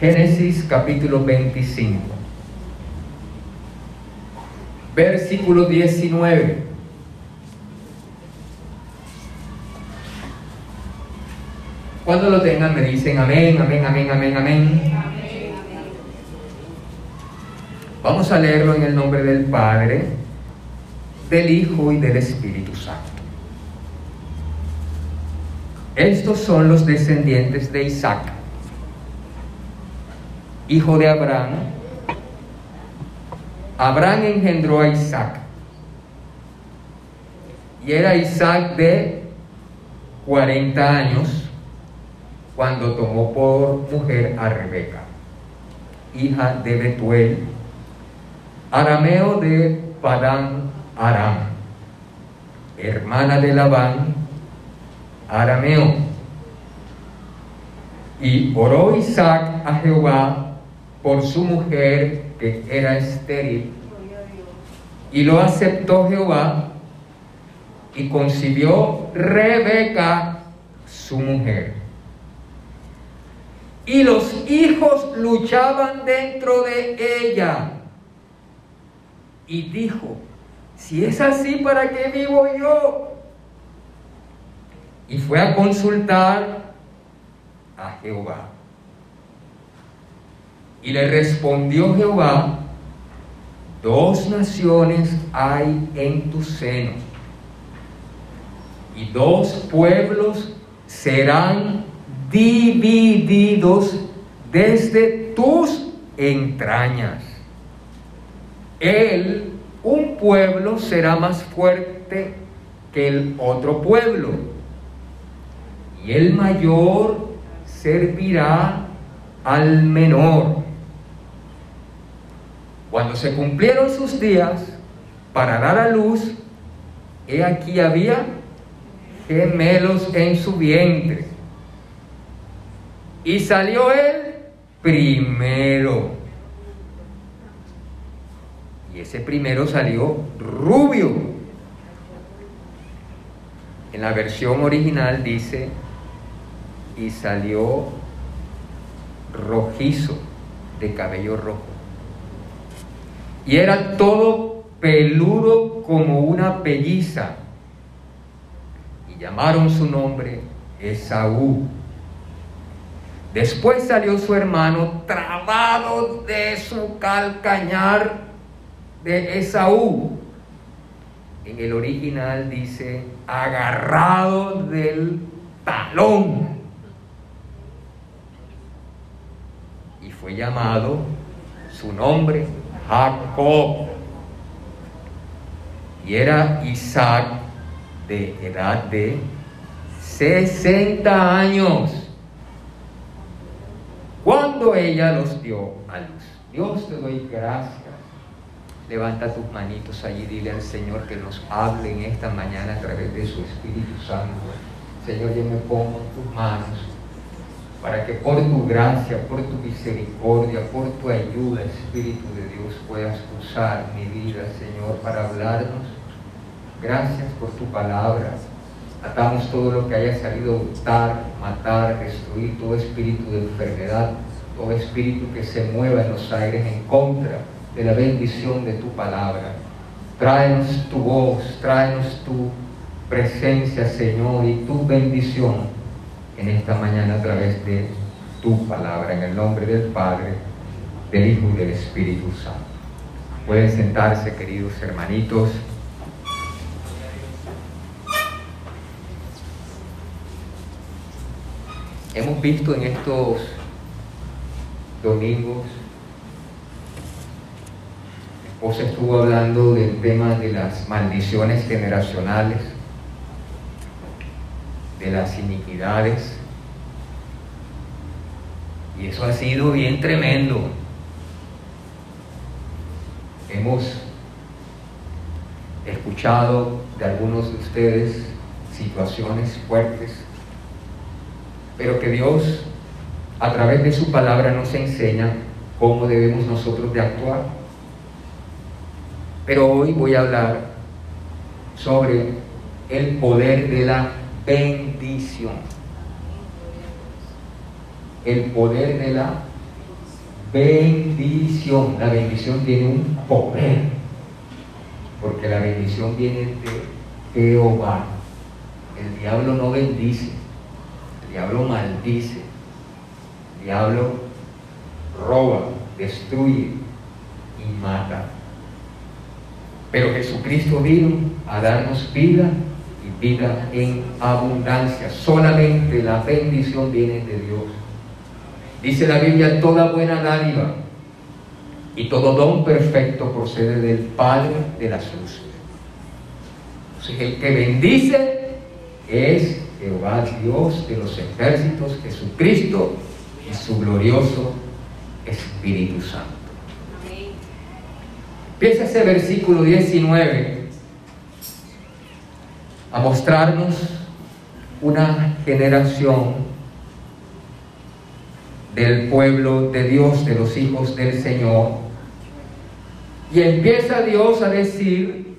Génesis capítulo 25, versículo 19. Cuando lo tengan me dicen amén, amén, amén, amén, amén. Vamos a leerlo en el nombre del Padre, del Hijo y del Espíritu Santo. Estos son los descendientes de Isaac hijo de Abraham, Abraham engendró a Isaac. Y era Isaac de 40 años cuando tomó por mujer a Rebeca, hija de Betuel, arameo de Padán Aram, hermana de Labán, arameo. Y oró Isaac a Jehová por su mujer que era estéril. Y lo aceptó Jehová y concibió Rebeca, su mujer. Y los hijos luchaban dentro de ella. Y dijo, si es así, ¿para qué vivo yo? Y fue a consultar a Jehová. Y le respondió Jehová, dos naciones hay en tu seno, y dos pueblos serán divididos desde tus entrañas. Él, un pueblo, será más fuerte que el otro pueblo, y el mayor servirá al menor. Cuando se cumplieron sus días para dar a luz, he aquí había gemelos en su vientre. Y salió él primero. Y ese primero salió rubio. En la versión original dice, y salió rojizo, de cabello rojo y era todo peludo como una pelliza. Y llamaron su nombre Esaú. Después salió su hermano trabado de su calcañar de Esaú. En el original dice agarrado del talón. Y fue llamado su nombre Jacob. Y era Isaac de edad de 60 años cuando ella los dio a luz. Dios te doy gracias. Levanta tus manitos allí, dile al Señor que nos hable en esta mañana a través de su Espíritu Santo. Señor, yo me pongo en tus manos para que por tu gracia, por tu misericordia, por tu ayuda, Espíritu de Dios, puedas usar mi vida, Señor, para hablarnos. Gracias por tu palabra. Atamos todo lo que haya salido a hurtar, matar, destruir, todo espíritu de enfermedad, todo espíritu que se mueva en los aires en contra de la bendición de tu palabra. Tráenos tu voz, tráenos tu presencia, Señor, y tu bendición en esta mañana a través de tu palabra, en el nombre del Padre, del Hijo y del Espíritu Santo. Pueden sentarse, queridos hermanitos. Hemos visto en estos domingos, mi esposa estuvo hablando del tema de las maldiciones generacionales de las iniquidades Y eso ha sido bien tremendo. Hemos escuchado de algunos de ustedes situaciones fuertes, pero que Dios a través de su palabra nos enseña cómo debemos nosotros de actuar. Pero hoy voy a hablar sobre el poder de la bendición el poder de la bendición. La bendición tiene un poder, porque la bendición viene de Jehová. El diablo no bendice, el diablo maldice, el diablo roba, destruye y mata. Pero Jesucristo vino a darnos vida y vida en abundancia. Solamente la bendición viene de Dios. Dice la Biblia, toda buena dádiva y todo don perfecto procede del Padre de las luces. Entonces el que bendice es Jehová Dios de los ejércitos, Jesucristo y su glorioso Espíritu Santo. Empieza ese versículo 19 a mostrarnos una generación del pueblo de Dios, de los hijos del Señor. Y empieza Dios a decir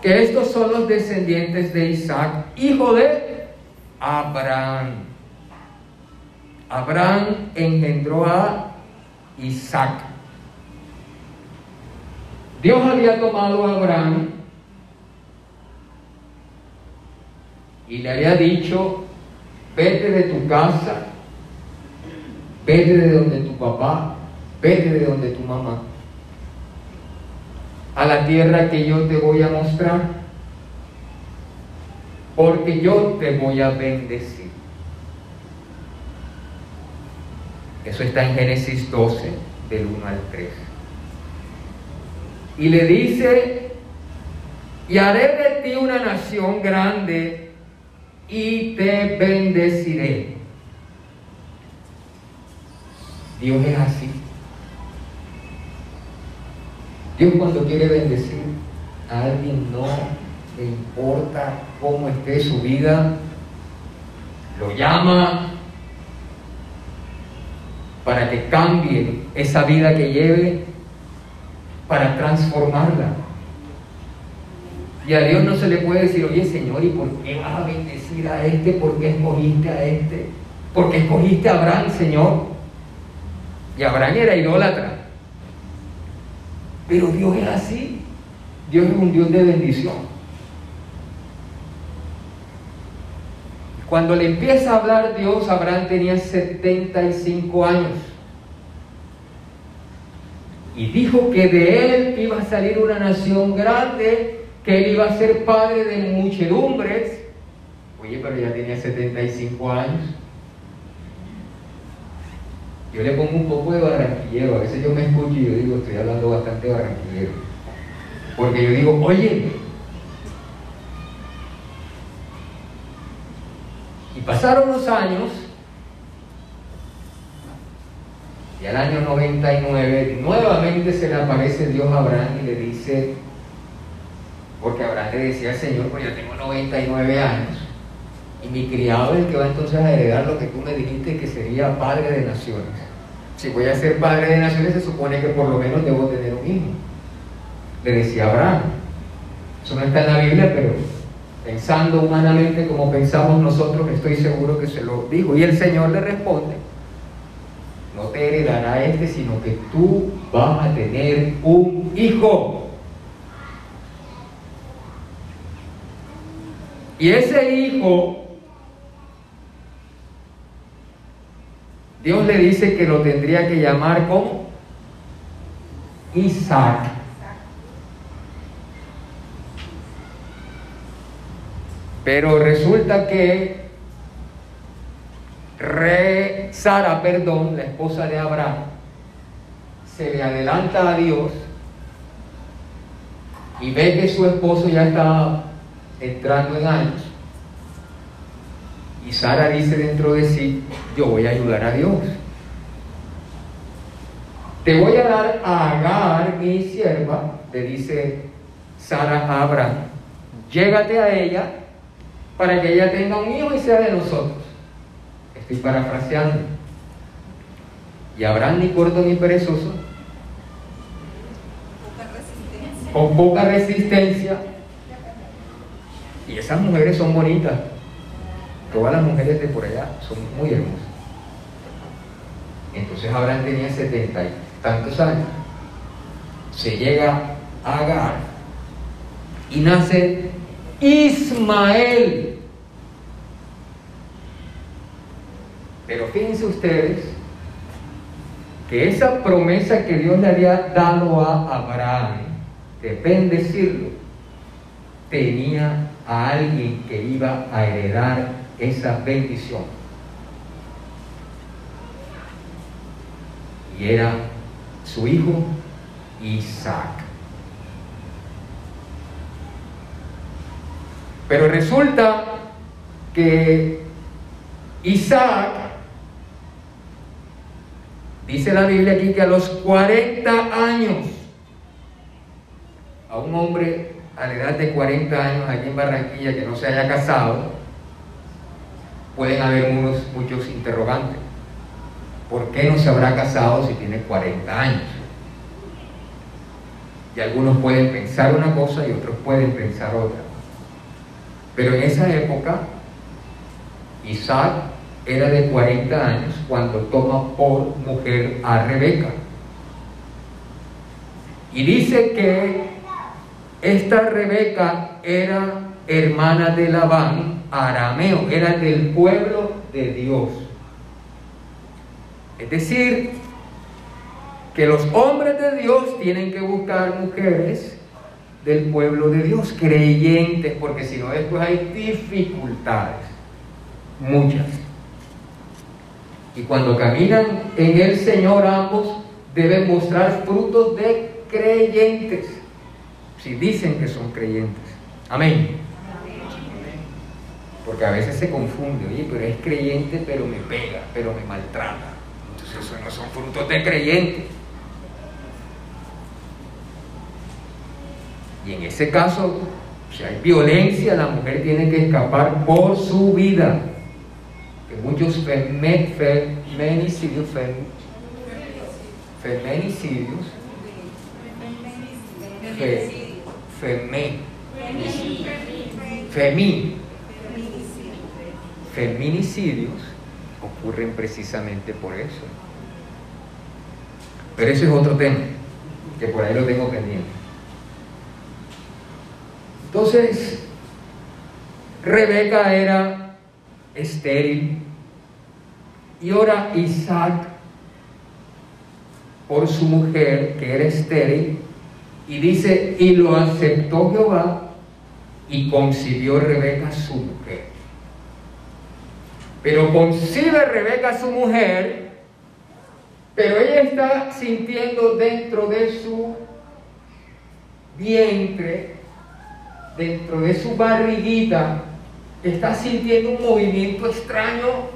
que estos son los descendientes de Isaac, hijo de Abraham. Abraham engendró a Isaac. Dios había tomado a Abraham y le había dicho, vete de tu casa Vete de donde tu papá, vete de donde tu mamá, a la tierra que yo te voy a mostrar, porque yo te voy a bendecir. Eso está en Génesis 12, del 1 al 3. Y le dice, y haré de ti una nación grande y te bendeciré Dios es así. Dios cuando quiere bendecir a alguien no le importa cómo esté su vida, lo llama para que cambie esa vida que lleve, para transformarla. Y a Dios no se le puede decir, oye Señor, ¿y por qué vas a bendecir a este? ¿Por qué escogiste a este? ¿Por qué escogiste a Abraham, Señor? Y Abraham era idólatra. Pero Dios es así. Dios es un Dios de bendición. Cuando le empieza a hablar Dios, Abraham tenía 75 años. Y dijo que de él iba a salir una nación grande, que él iba a ser padre de muchedumbres. Oye, pero ya tenía 75 años. Yo le pongo un poco de barranquillero, a veces yo me escucho y yo digo, estoy hablando bastante barranquillero. Porque yo digo, oye, y pasaron los años, y al año 99 nuevamente se le aparece Dios a Abraham y le dice, porque Abraham le decía al Señor, pues yo tengo 99 años, y mi criado es el que va entonces a heredar lo que tú me dijiste que sería padre de naciones. Si voy a ser padre de naciones, se supone que por lo menos debo tener un hijo. Le decía Abraham. Eso no está en la Biblia, pero pensando humanamente como pensamos nosotros, estoy seguro que se lo dijo. Y el Señor le responde, no te heredará este, sino que tú vas a tener un hijo. Y ese hijo Dios le dice que lo tendría que llamar como Isaac. Pero resulta que Re Sara, perdón, la esposa de Abraham, se le adelanta a Dios y ve que su esposo ya está entrando en años Y Sara dice dentro de sí, yo voy a ayudar a Dios. Te voy a dar a Agar, mi sierva, le dice Sara a Abraham, llégate a ella para que ella tenga un hijo y sea de nosotros. Estoy parafraseando. Y Abraham ni corto ni perezoso, con poca resistencia. Y esas mujeres son bonitas. Todas las mujeres de por allá son muy hermosas. Entonces Abraham tenía setenta y tantos años. Se llega a Agar y nace Ismael. Pero fíjense ustedes que esa promesa que Dios le había dado a Abraham de bendecirlo, tenía a alguien que iba a heredar esa bendición. Y era su hijo Isaac. Pero resulta que Isaac, dice la Biblia aquí que a los 40 años, a un hombre a la edad de 40 años aquí en Barranquilla que no se haya casado, pueden haber unos, muchos interrogantes. ¿Por qué no se habrá casado si tiene 40 años? Y algunos pueden pensar una cosa y otros pueden pensar otra. Pero en esa época, Isaac era de 40 años cuando toma por mujer a Rebeca. Y dice que esta Rebeca era hermana de Labán, arameo, era del pueblo de Dios. Es decir, que los hombres de Dios tienen que buscar mujeres del pueblo de Dios, creyentes, porque si no después hay dificultades, muchas. Y cuando caminan en el Señor ambos deben mostrar frutos de creyentes, si dicen que son creyentes. Amén. Porque a veces se confunde, oye, pero es creyente, pero me pega, pero me maltrata. Entonces eso no son frutos de creyentes. Y en ese caso, si hay violencia, la mujer tiene que escapar por su vida. Que muchos feminicidios, feminicidios, feminicidios ocurren precisamente por eso. Pero ese es otro tema, que por ahí lo tengo pendiente. Entonces, Rebeca era estéril y ahora Isaac por su mujer que era estéril y dice, y lo aceptó Jehová y concibió Rebeca su mujer. Pero concibe Rebeca su mujer, pero ella está sintiendo dentro de su vientre dentro de su barriguita está sintiendo un movimiento extraño,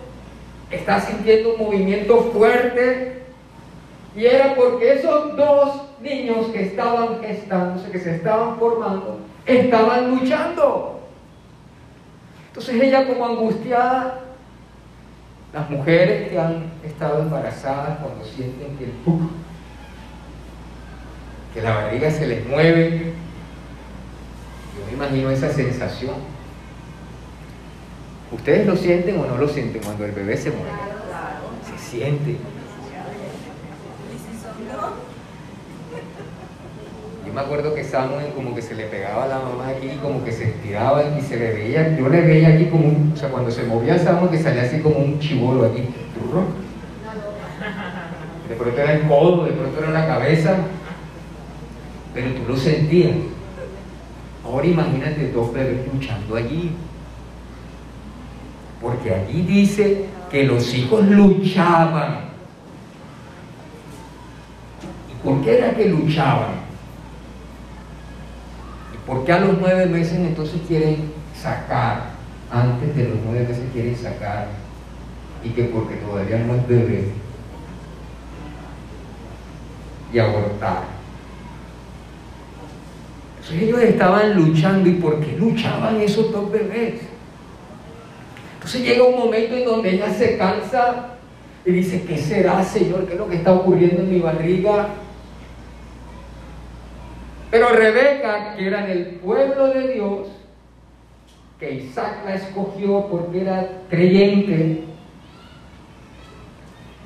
está sintiendo un movimiento fuerte, y era porque esos dos niños que estaban gestándose, que se estaban formando, estaban luchando. Entonces ella como angustiada, las mujeres que han estado embarazadas cuando sienten que el que la barriga se les mueve, yo me imagino esa sensación. ¿Ustedes lo sienten o no lo sienten cuando el bebé se mueve? Se siente. Yo me acuerdo que Samuel como que se le pegaba a la mamá aquí, como que se estiraba y se le veía, yo le veía aquí como un, o sea, cuando se movía Samuel que salía así como un chivolo aquí. De pronto era el codo, de pronto era la cabeza, pero tú lo sentías. Ahora imagínate dos bebés luchando allí. Porque allí dice que los hijos luchaban. ¿Y por qué era que luchaban? ¿Y por qué a los nueve meses entonces quieren sacar antes de los nueve meses quieren sacar y que porque todavía no es bebé y abortar. Entonces ellos estaban luchando y por qué luchaban esos dos bebés. Entonces llega un momento en donde ella se cansa y dice, ¿qué será, Señor? ¿Qué es lo que está ocurriendo en mi barriga? Pero Rebeca, que era del pueblo de Dios, que Isaac la escogió porque era creyente,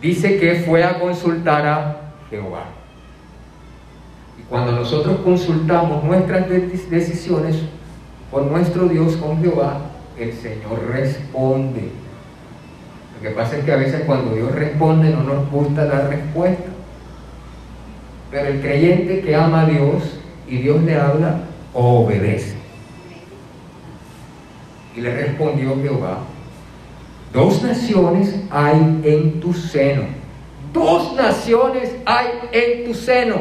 dice que fue a consultar a Jehová. Y cuando nosotros consultamos nuestras decisiones con nuestro Dios, con Jehová, el Señor responde. Lo que pasa es que a veces cuando Dios responde no nos gusta la respuesta. Pero el creyente que ama a Dios y Dios le habla, obedece. Y le respondió Jehová, dos naciones hay en tu seno. Dos naciones hay en tu seno.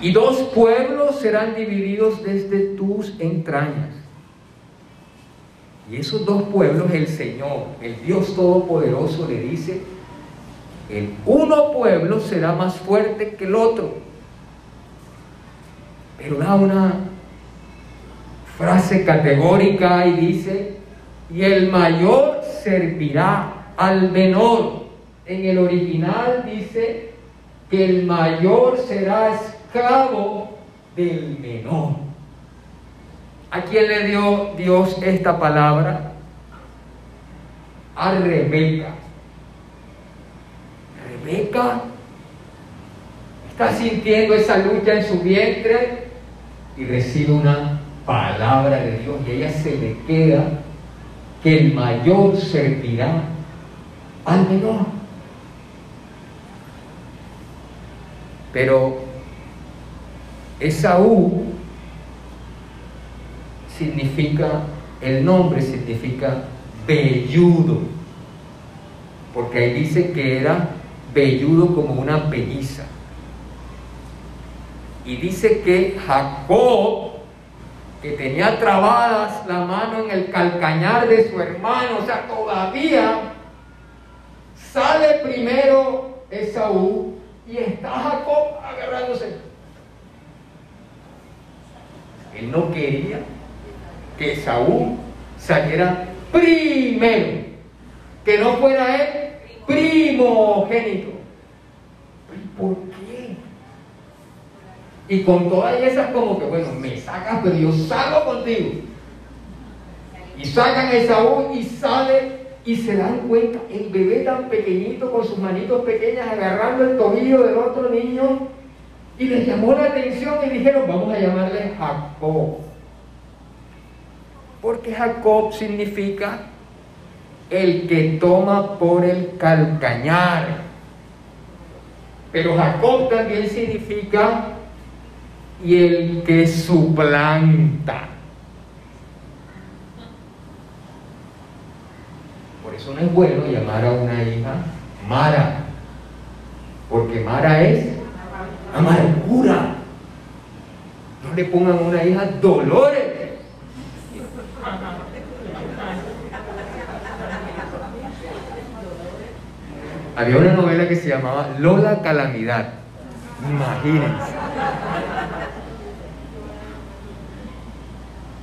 Y dos pueblos serán divididos desde tus entrañas. Y esos dos pueblos el Señor, el Dios Todopoderoso, le dice, el uno pueblo será más fuerte que el otro. Pero da una frase categórica y dice, y el mayor servirá al menor. En el original dice que el mayor será esclavo del menor. ¿A quién le dio Dios esta palabra? A Rebeca. Rebeca está sintiendo esa lucha en su vientre y recibe una palabra de Dios y ella se le queda que el mayor servirá al menor. Pero Esaú significa, el nombre significa velludo, porque ahí dice que era velludo como una pelliza. Y dice que Jacob, que tenía trabadas la mano en el calcañar de su hermano, o sea, todavía sale primero Esaú y está Jacob agarrándose. Él no quería que Esaú saliera primero, que no fuera él primogénito. ¿Por qué? Y con todas esas como que, bueno, me sacas, pero yo salgo contigo. Y sacan a Esaú y sale y se dan cuenta, el bebé tan pequeñito con sus manitos pequeñas agarrando el tobillo del otro niño y les llamó la atención y dijeron, vamos a llamarle Jacob. Porque Jacob significa el que toma por el calcañar. Pero Jacob también significa y el que suplanta. Por eso no es bueno llamar a una hija Mara, porque Mara es amargura. No le pongan a una hija Dolores. Había una novela que se llamaba Lola Calamidad. Imagínense.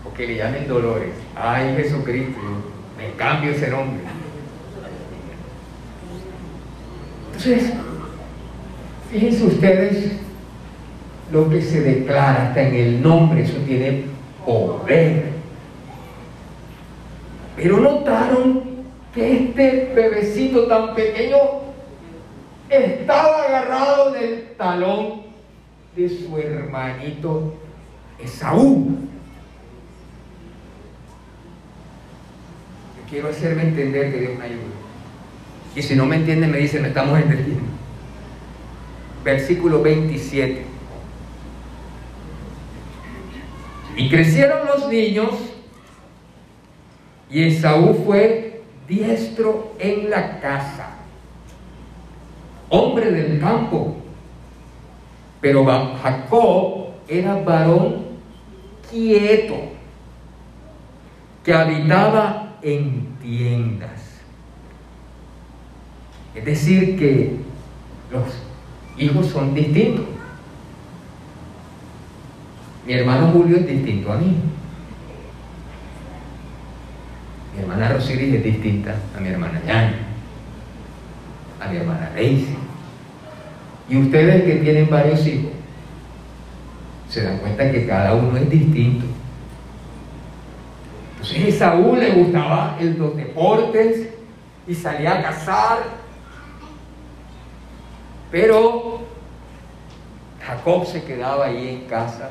O le llamen Dolores. Ay, Jesucristo, me cambio ese nombre. Entonces, fíjense ustedes lo que se declara hasta en el nombre, eso tiene poder. Pero notaron que este bebecito tan pequeño estaba agarrado del talón de su hermanito Esaú. Quiero hacerme entender que Dios me ayuda. Y si no me entiende, me dice, me estamos entendiendo. Versículo 27. Y crecieron los niños y Esaú fue diestro en la casa, hombre del campo. Pero Jacob era varón quieto, que habitaba en tiendas. Es decir, que los hijos son distintos. Mi hermano Julio es distinto a mí. Mi hermana Rosiris es distinta a mi hermana Yani, a mi hermana Daisy. Y ustedes que tienen varios hijos, se dan cuenta que cada uno es distinto. Entonces a Saúl le gustaba el, los deportes y salía a cazar. Pero Jacob se quedaba ahí en casa.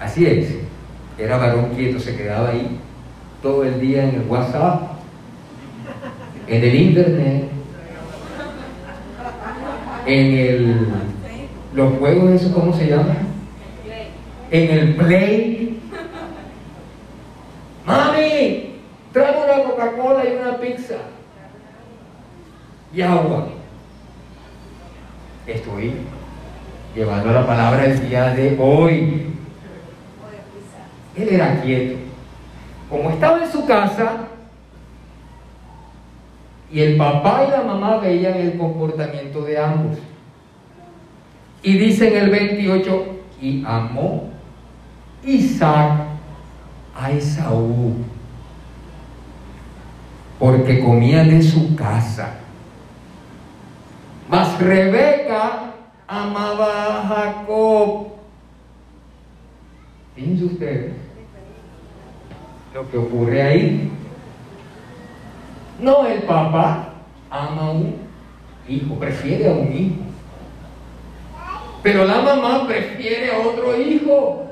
Así es, era varón quieto, se quedaba ahí todo el día en el WhatsApp, en el internet, en el, los juegos, ¿eso cómo se llama? En el play. Mami, trae una Coca-Cola y una pizza. Y agua. Estoy llevando la palabra el día de hoy. Él era quieto. Como estaba en su casa, y el papá y la mamá veían el comportamiento de ambos. Y dice en el 28, y amó Isaac a Esaú, porque comía de su casa. Mas Rebeca amaba a Jacob. Fíjense ustedes lo que ocurre ahí. No, el papá ama a un hijo, prefiere a un hijo. Pero la mamá prefiere a otro hijo.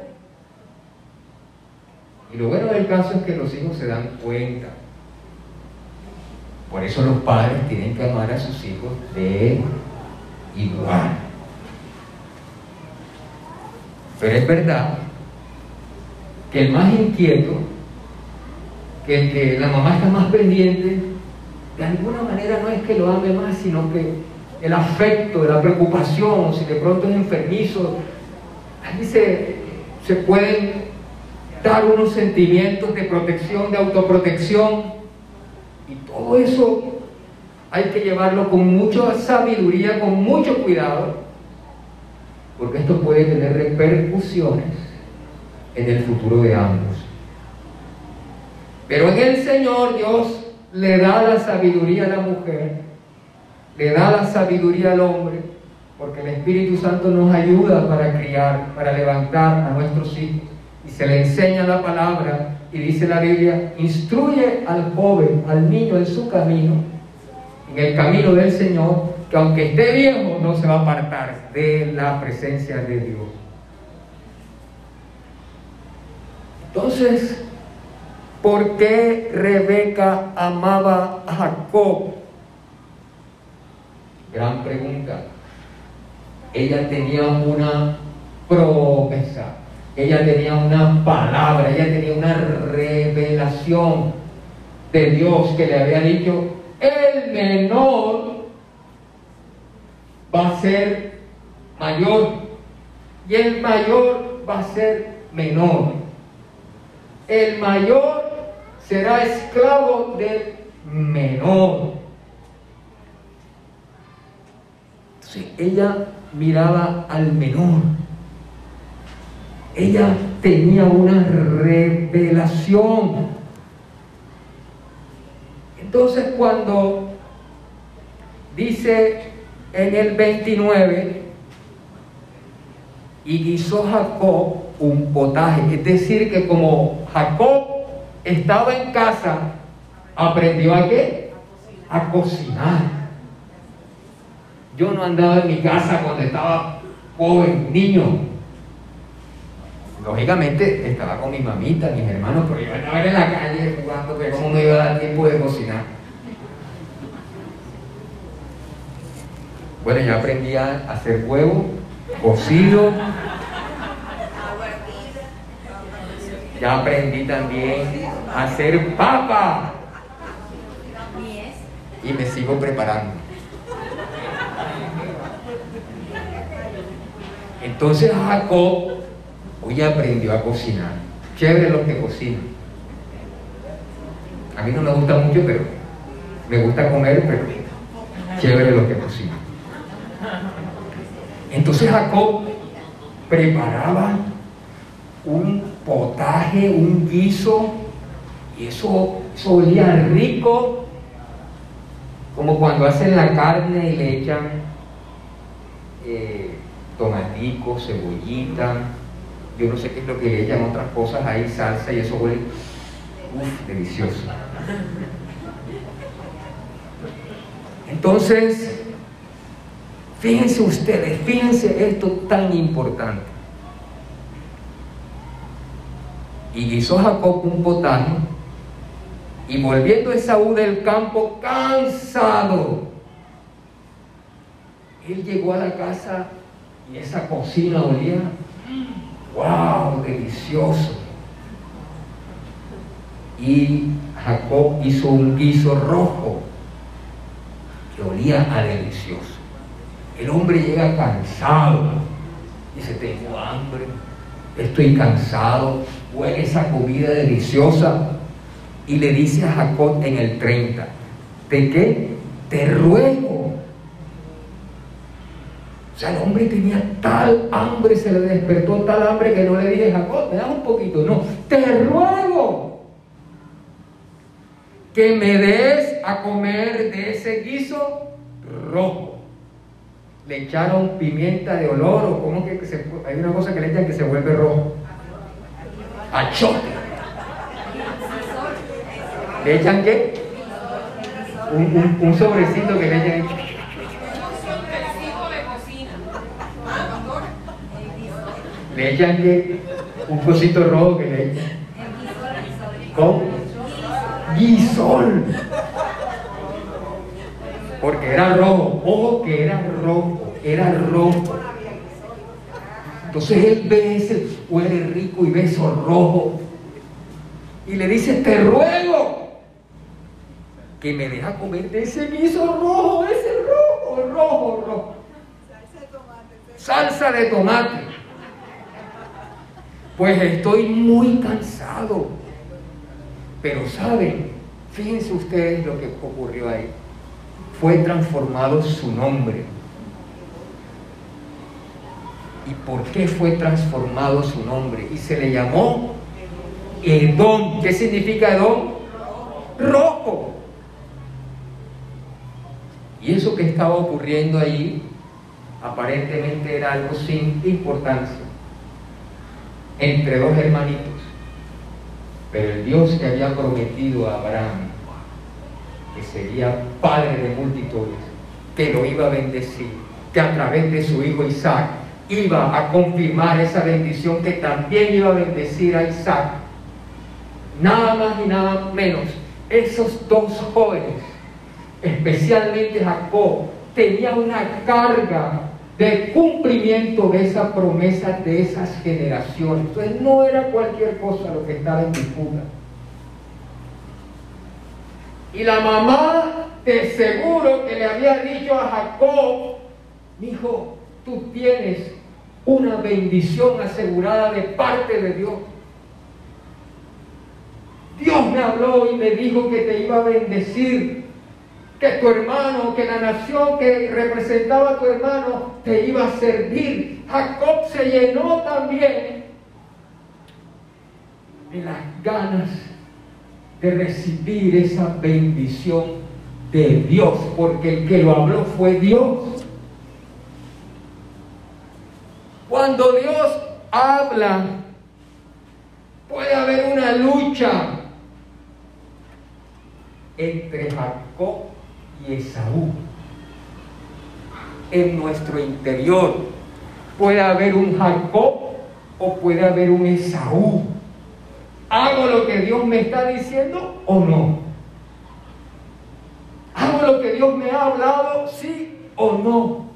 Y lo bueno del caso es que los hijos se dan cuenta. Por eso los padres tienen que amar a sus hijos de igual. Pero es verdad que el más inquieto, que el que la mamá está más pendiente, de alguna manera no es que lo ame más, sino que el afecto, la preocupación, si de pronto es enfermizo, ahí se, se pueden dar unos sentimientos de protección, de autoprotección, y todo eso hay que llevarlo con mucha sabiduría, con mucho cuidado, porque esto puede tener repercusiones en el futuro de ambos. Pero en el Señor Dios le da la sabiduría a la mujer, le da la sabiduría al hombre, porque el Espíritu Santo nos ayuda para criar, para levantar a nuestros hijos. Y se le enseña la palabra y dice la Biblia, instruye al joven, al niño en su camino, en el camino del Señor, que aunque esté viejo no se va a apartar de la presencia de Dios. Entonces, ¿Por qué Rebeca amaba a Jacob? Gran pregunta. Ella tenía una promesa, ella tenía una palabra, ella tenía una revelación de Dios que le había dicho, el menor va a ser mayor y el mayor va a ser menor. El mayor será esclavo del menor. Entonces ella miraba al menor. Ella tenía una revelación. Entonces cuando dice en el 29, y guisó Jacob un potaje, es decir, que como Jacob estaba en casa, aprendió a qué? A cocinar. Yo no andaba en mi casa cuando estaba joven, niño. Lógicamente estaba con mi mamita, mis hermanos, pero yo andaba en la calle jugando, pero ¿cómo me iba a dar tiempo de cocinar? Bueno, yo aprendí a hacer huevo, cocido, Ya aprendí también a hacer papa. Y me sigo preparando. Entonces Jacob hoy aprendió a cocinar. Chévere lo que cocina. A mí no me gusta mucho, pero me gusta comer, pero chévere lo que cocina. Entonces Jacob preparaba un potaje, un guiso, y eso, solía rico, como cuando hacen la carne y le echan eh, tomatico, cebollita, yo no sé qué es lo que le echan otras cosas ahí, salsa, y eso huele delicioso. Entonces, fíjense ustedes, fíjense esto tan importante. Y hizo Jacob un potaje y volviendo Esaú del campo cansado, él llegó a la casa y esa cocina olía, wow, delicioso. Y Jacob hizo un guiso rojo que olía a delicioso. El hombre llega cansado, dice, tengo hambre, estoy cansado, huele esa comida deliciosa. Y le dice a Jacob en el 30, ¿de qué? Te ruego. O sea, el hombre tenía tal hambre, se le despertó tal hambre que no le dije, Jacob, me das un poquito. No, te ruego que me des a comer de ese guiso rojo. Le echaron pimienta de olor o como que se, hay una cosa que le echan que se vuelve rojo. Achote. ¿Le echan qué? Un, sobrecito que le echan. Le echan qué? Un cosito rojo que le echan. ¿Cómo? Guisol. Porque era rojo. Ojo que era rojo. Era rojo. Entonces él ve ese huele rico y beso rojo. Y le dice, te ruego que me deja comer de ese guiso rojo, ese rojo, rojo, rojo. Salsa de tomate. Pues estoy muy cansado. Pero saben, fíjense ustedes lo que ocurrió ahí. Fue transformado su nombre. ¿Y por qué fue transformado su nombre? Y se le llamó Edom. ¿Qué significa Edom? Rojo. Y eso que estaba ocurriendo allí aparentemente era algo sin importancia entre dos hermanitos. Pero el Dios que había prometido a Abraham que sería padre de multitudes, que lo iba a bendecir, que a través de su hijo Isaac iba a confirmar esa bendición, que también iba a bendecir a Isaac. Nada más y nada menos, esos dos jóvenes especialmente Jacob, tenía una carga de cumplimiento de esa promesa de esas generaciones. Entonces no era cualquier cosa lo que estaba en disputa. Y la mamá de seguro que le había dicho a Jacob, hijo, tú tienes una bendición asegurada de parte de Dios. Dios me habló y me dijo que te iba a bendecir que tu hermano, que la nación que representaba a tu hermano te iba a servir. Jacob se llenó también de las ganas de recibir esa bendición de Dios, porque el que lo habló fue Dios. Cuando Dios habla, puede haber una lucha entre Jacob y Esaú. En nuestro interior puede haber un Jacob o puede haber un Esaú. ¿Hago lo que Dios me está diciendo o no? ¿Hago lo que Dios me ha hablado, sí o no?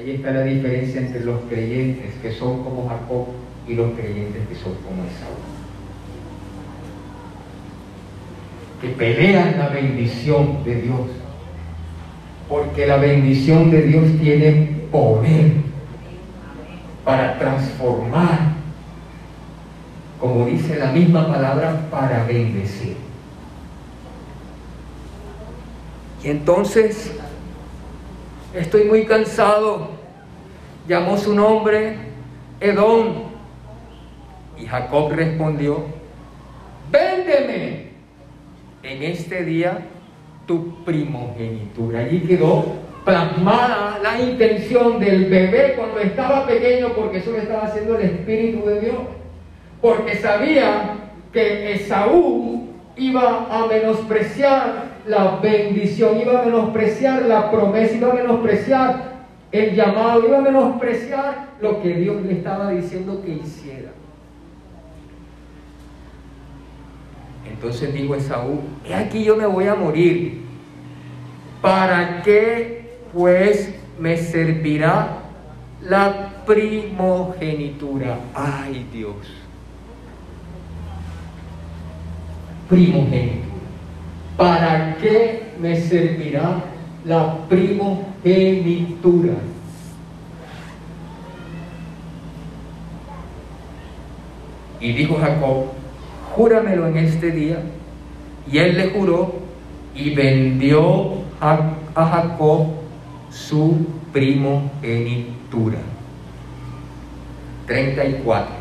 Ahí está la diferencia entre los creyentes que son como Jacob y los creyentes que son como Esaú. que pelean la bendición de Dios. Porque la bendición de Dios tiene poder. para transformar, como dice la misma palabra, para bendecir. Y entonces, estoy muy cansado, llamó su nombre Edom. Y Jacob respondió, véndeme en este día tu primogenitura. Allí quedó plasmada la intención del bebé cuando estaba pequeño, porque eso lo estaba haciendo el Espíritu de Dios. Porque sabía que Esaú iba a menospreciar la bendición, iba a menospreciar la promesa, iba a menospreciar el llamado, iba a menospreciar lo que Dios le estaba diciendo que hiciera. Entonces dijo Esaú, he aquí yo me voy a morir. ¿Para qué pues me servirá la primogenitura? Ay Dios. Primogenitura. ¿Para qué me servirá la primogenitura? Y dijo Jacob, júramelo en este día. Y él le juró y vendió a, Jacob su primogenitura. 34.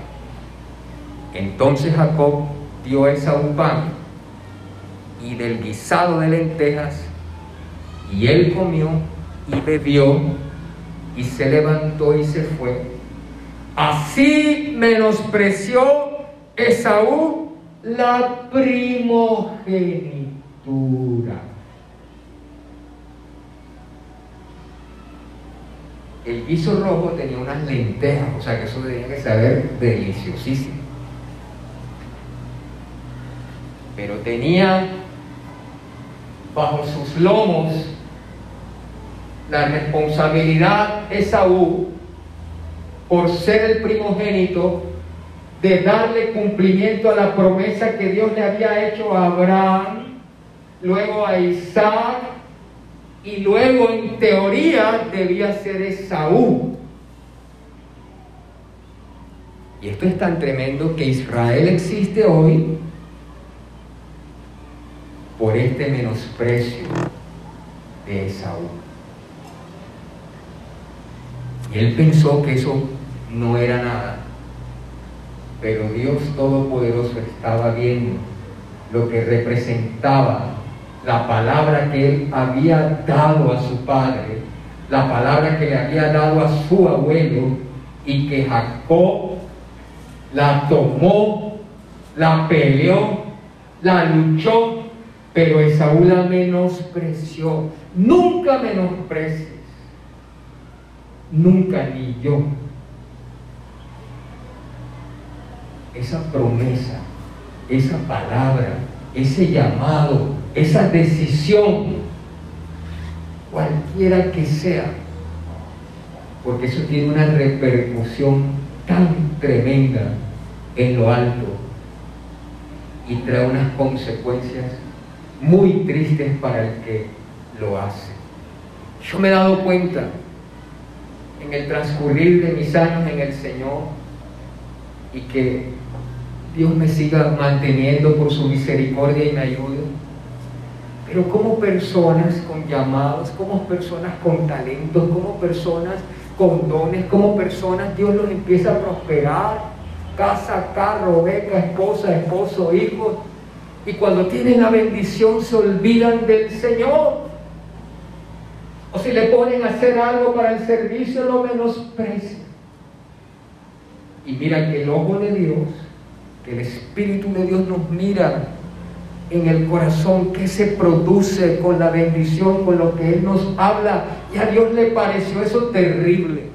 Entonces Jacob dio a Esaú y del guisado de lentejas, y él comió y bebió y se levantó y se fue. Así menospreció Esaú la primogenitura. El guiso rojo tenía unas lentejas, o sea que eso tenía que saber deliciosísimo. Pero tenía bajo sus lomos la responsabilidad Esaú por ser el primogénito de darle cumplimiento a la promesa que Dios le había hecho a Abraham, luego a Isaac y luego en teoría debía ser Esaú. Y esto es tan tremendo que Israel existe hoy por este menosprecio de Esaú. Y él pensó que eso no era nada pero Dios Todopoderoso estaba viendo lo que representaba la palabra que él había dado a su padre, la palabra que le había dado a su abuelo y que Jacob la tomó, la peleó, la luchó, pero Esaú la menospreció. Nunca menosprecies, nunca ni yo esa promesa, esa palabra, ese llamado, esa decisión, cualquiera que sea, porque eso tiene una repercusión tan tremenda en lo alto y trae unas consecuencias muy tristes para el que lo hace. Yo me he dado cuenta en el transcurrir de mis años en el Señor y que Dios me siga manteniendo por su misericordia y me ayude. Pero como personas con llamados, como personas con talentos, como personas con dones, como personas, Dios los empieza a prosperar. Casa, carro, beca, esposa, esposo, hijos. Y cuando tienen la bendición se olvidan del Señor. O si le ponen a hacer algo para el servicio, lo menosprecian. Y mira que el ojo de Dios el Espíritu de Dios nos mira en el corazón, que se produce con la bendición, con lo que Él nos habla. Y a Dios le pareció eso terrible.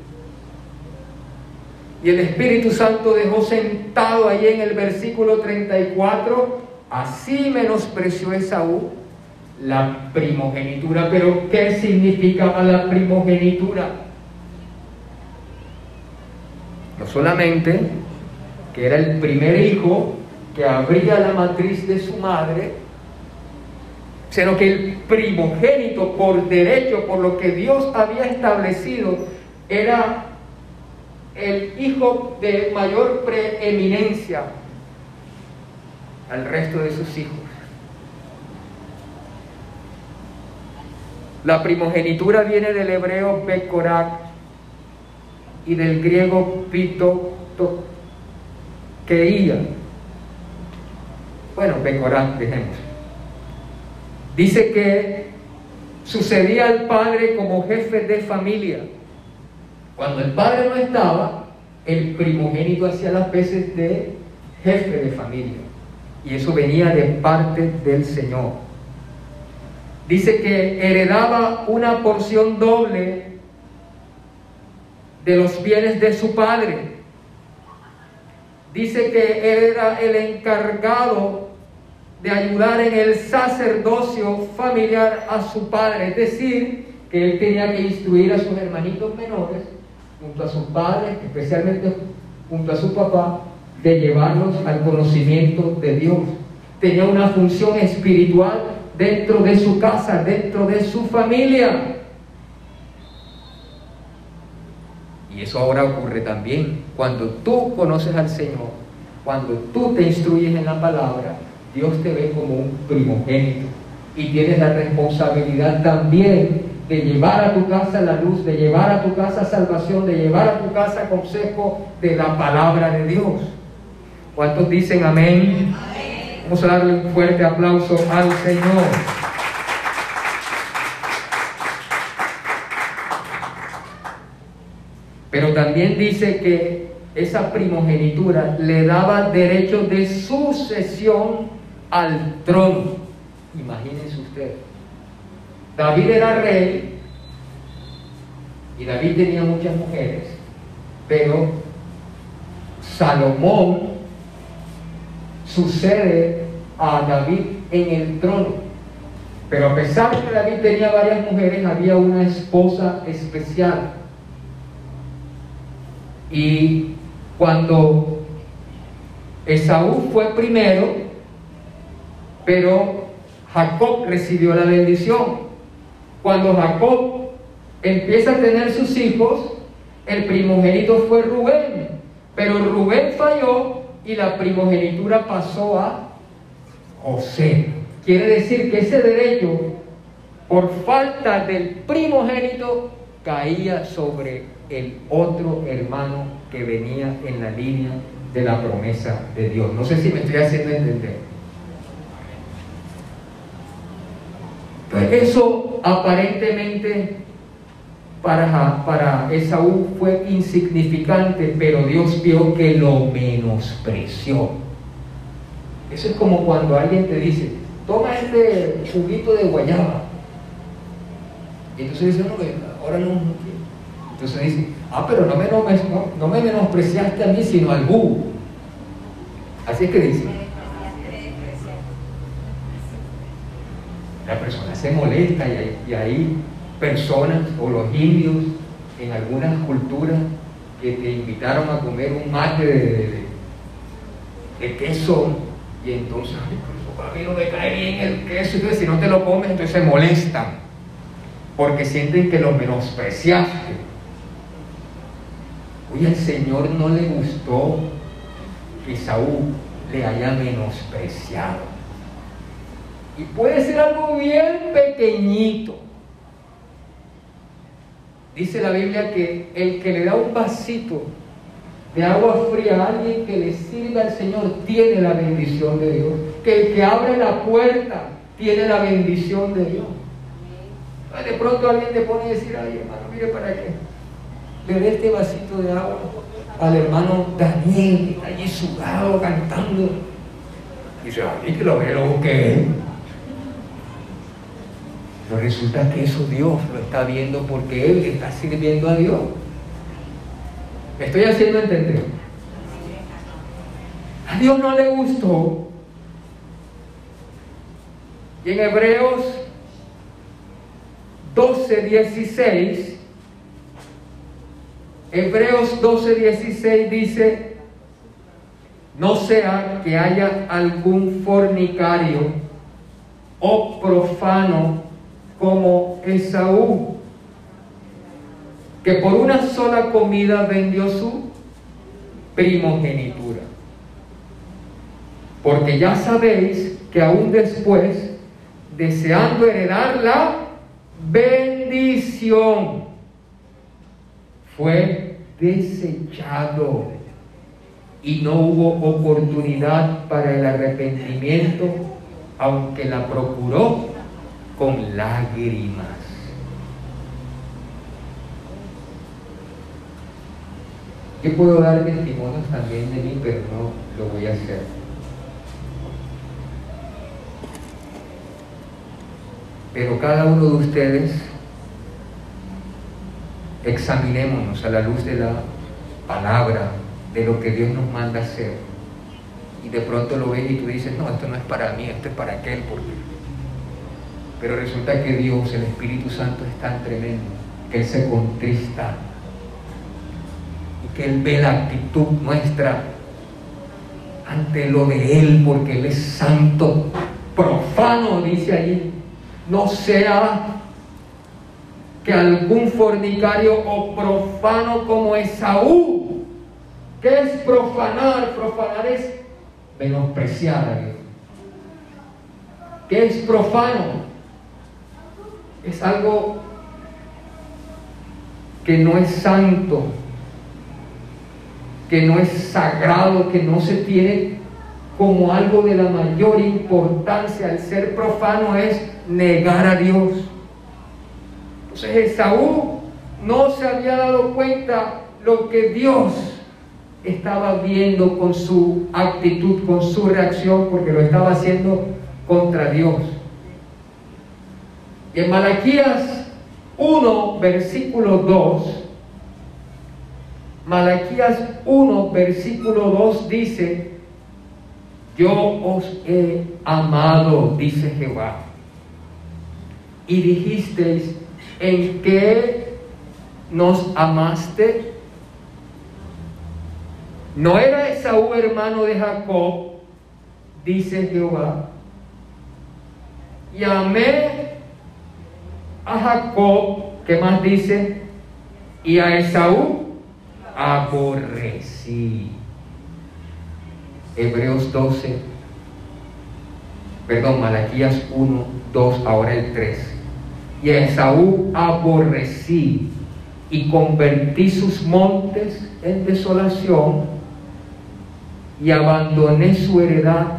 Y el Espíritu Santo dejó sentado ahí en el versículo 34, así menospreció Esaú la primogenitura. Pero ¿qué significaba la primogenitura? No solamente que era el primer hijo que abría la matriz de su madre, sino que el primogénito por derecho, por lo que Dios había establecido, era el hijo de mayor preeminencia al resto de sus hijos. La primogenitura viene del hebreo Bekorak y del griego Pito Keia. Bueno, Bekorak, dejemos. Dice que sucedía al padre como jefe de familia. Cuando el padre no estaba, el primogénito hacía las veces de jefe de familia. Y eso venía de parte del Señor. Dice que heredaba una porción doble de los bienes de su padre. Dice que era el encargado de ayudar en el sacerdocio familiar a su padre, es decir, que él tenía que instruir a sus hermanitos menores, junto a su padre, especialmente junto a su papá, de llevarlos al conocimiento de Dios. Tenía una función espiritual dentro de su casa, dentro de su familia. Y eso ahora ocurre también cuando tú conoces al Señor, cuando tú te instruyes en la palabra, Dios te ve como un primogénito y tienes la responsabilidad también de llevar a tu casa la luz, de llevar a tu casa salvación, de llevar a tu casa consejo de la palabra de Dios. ¿Cuántos dicen amén? Vamos a darle un fuerte aplauso al Señor. Pero también dice que esa primogenitura le daba derecho de sucesión al trono. Imagínense ustedes. David era rey y David tenía muchas mujeres, pero Salomón sucede a David en el trono. Pero a pesar de que David tenía varias mujeres, había una esposa especial. Y cuando Esaú fue primero, pero Jacob recibió la bendición. Cuando Jacob empieza a tener sus hijos, el primogénito fue Rubén, pero Rubén falló y la primogenitura pasó a José. Quiere decir que ese derecho, por falta del primogénito, caía sobre el otro hermano que venía en la línea de la promesa de Dios. No sé si me estoy haciendo entender. Eso aparentemente para, para Esaú fue insignificante, pero Dios vio que lo menospreció. Eso es como cuando alguien te dice, toma este juguito de guayaba. Y entonces dice, no, ahora no, Entonces dice, ah, pero no me, no, no me menospreciaste a mí, sino al jugo. Así es que dice. la persona se molesta y hay, personas o los indios en algunas culturas que te invitaron a comer un mate de, queso y entonces a mí no me cae bien el queso, entonces si no te lo comes entonces se molestan porque sienten que lo menospreciaste. Oye, al Señor no le gustó que Saúl le haya menospreciado. Y puede ser algo bien pequeñito. Dice la Biblia que el que le da un vasito de agua fría a alguien que le sirva al Señor tiene la bendición de Dios. Que el que abre la puerta tiene la bendición de Dios. De pronto alguien te pone a decir, ay hermano, mire para qué. Le dé este vasito de agua al hermano Daniel, que está allí sudado, cantando. Y dice, ay, que lo ve, lo busque. Pero resulta que eso Dios lo está viendo porque Él está sirviendo a Dios. ¿Me estoy haciendo entender? A Dios no le gustó. Y en Hebreos 12, 16, Hebreos 12, 16 dice, no sea que haya algún fornicario o profano como Esaú, que por una sola comida vendió su primogenitura. Porque ya sabéis que aún después, deseando heredar la bendición, fue desechado y no hubo oportunidad para el arrepentimiento, aunque la procuró con lágrimas. Yo puedo dar testimonios también de mí, pero no lo voy a hacer. Pero cada uno de ustedes examinémonos a la luz de la palabra, de lo que Dios nos manda hacer. Y de pronto lo ves y tú dices, no, esto no es para mí, esto es para aquel. Porque... Pero resulta que Dios, el Espíritu Santo es tan tremendo que Él se contrista y que Él ve la actitud nuestra ante lo de Él, porque Él es santo, profano, dice allí. No sea que algún fornicario o profano como Esaú ¿Qué es profanar? Profanar es menospreciar a Dios. ¿Qué es profano? Es algo que no es santo, que no es sagrado, que no se tiene como algo de la mayor importancia. El ser profano es negar a Dios. Entonces Esaú no se había dado cuenta lo que Dios estaba viendo con su actitud, con su reacción, porque lo estaba haciendo contra Dios. Y en Malaquías 1, versículo 2, Malaquías 1, versículo 2 dice, yo os he amado, dice Jehová. Y dijisteis, ¿en qué nos amaste? No era Esaú hermano de Jacob, dice Jehová. Y amé a Jacob, ¿qué más dice? Y a Esaú aborrecí. Hebreos 12, perdón, Malaquías 1, 2, ahora el 3. Y a Esaú aborrecí y convertí sus montes en desolación y abandoné su heredad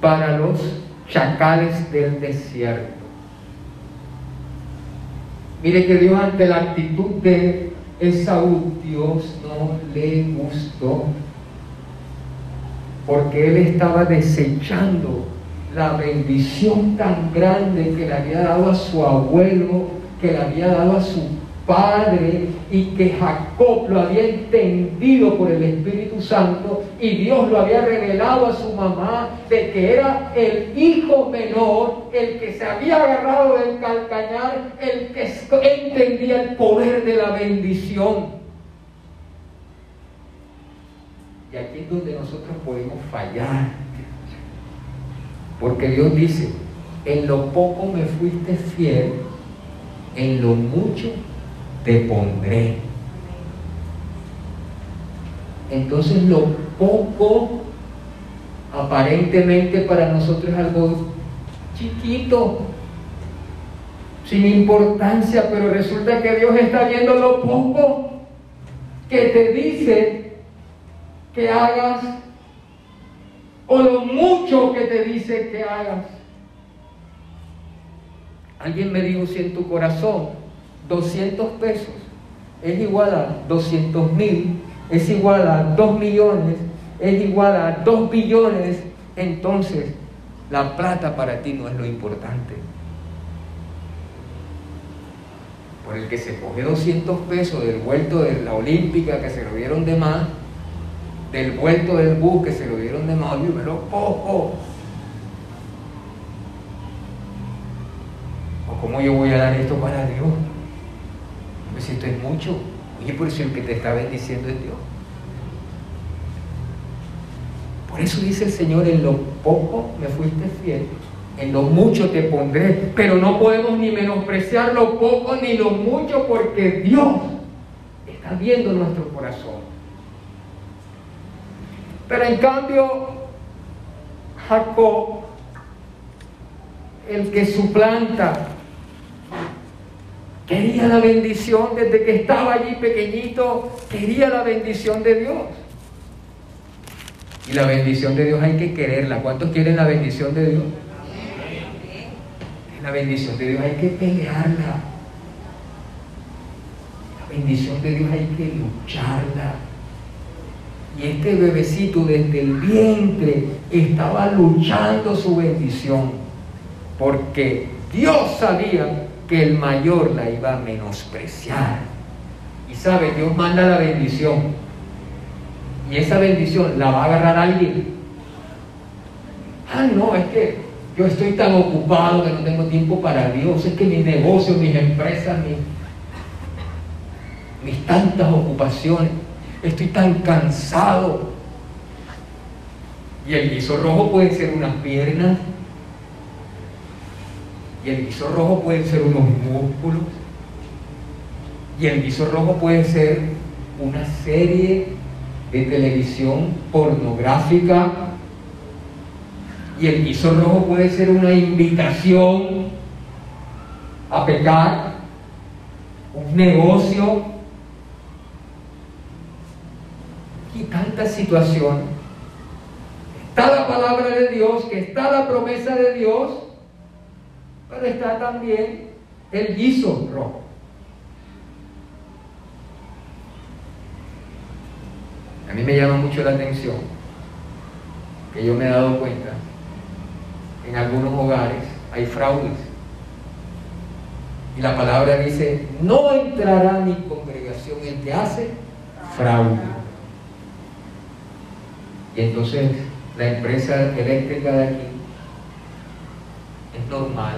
para los chacales del desierto. Mire que Dios ante la actitud de Esaú, Dios no le gustó, porque él estaba desechando la bendición tan grande que le había dado a su abuelo, que le había dado a su Padre y que Jacob lo había entendido por el Espíritu Santo y Dios lo había revelado a su mamá de que era el hijo menor, el que se había agarrado del calcañar, el que entendía el poder de la bendición. Y aquí es donde nosotros podemos fallar. Porque Dios dice, en lo poco me fuiste fiel, en lo mucho te pondré. Entonces lo poco aparentemente para nosotros es algo chiquito, sin importancia, pero resulta que Dios está viendo lo poco que te dice que hagas o lo mucho que te dice que hagas. Alguien me dijo si en tu corazón 200 pesos es igual a 200 mil, es igual a 2 millones, es igual a 2 billones, entonces la plata para ti no es lo importante. Por el que se coge 200 pesos del vuelto de la olímpica que se lo dieron de más, del vuelto del bus que se lo dieron de más, yo me lo cojo. ¿O cómo yo voy a dar esto para Dios? Pues esto es mucho. Oye, por eso el que te está bendiciendo es Dios. Por eso dice el Señor, en lo poco me fuiste fiel, en lo mucho te pondré, pero no podemos ni menospreciar lo poco ni lo mucho porque Dios está viendo nuestro corazón. Pero en cambio, Jacob, el que suplanta, quería la bendición desde que estaba allí pequeñito, quería la bendición de Dios. Y la bendición de Dios hay que quererla. ¿Cuántos quieren la bendición de Dios? La bendición de Dios hay que pelearla. La bendición de Dios hay que lucharla. Y este bebecito desde el vientre estaba luchando su bendición. Porque Dios sabía que el mayor la iba a menospreciar. Y sabe, Dios manda la bendición y esa bendición la va a agarrar alguien. Ah, no, es que yo estoy tan ocupado que no tengo tiempo para Dios. Es que mis negocios, mis empresas, mis, mis tantas ocupaciones, estoy tan cansado. Y el guiso rojo puede ser unas piernas. Y el guiso rojo puede ser unos músculos. Y el guiso rojo puede ser una serie de televisión pornográfica y el guiso rojo puede ser una invitación a pecar, un negocio y tantas situaciones. Está la palabra de Dios, que está la promesa de Dios, pero está también el guiso rojo. A mí me llama mucho la atención que yo me he dado cuenta, en algunos hogares hay fraudes. Y la palabra dice, no entrará mi congregación el que hace fraude. Y entonces la empresa eléctrica de aquí es normal,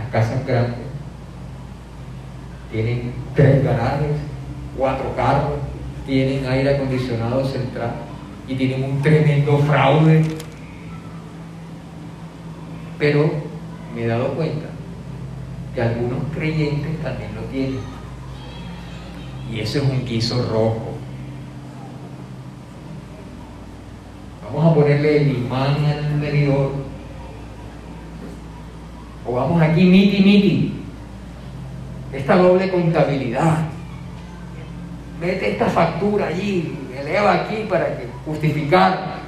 las casas grandes tienen tres garajes, cuatro carros, tienen aire acondicionado central y tienen un tremendo fraude. Pero me he dado cuenta que algunos creyentes también lo tienen. Y ese es un guiso rojo. Vamos a ponerle el imán al medidor. Vamos aquí miti miti. Esta doble contabilidad mete esta factura allí, eleva aquí para que justificar.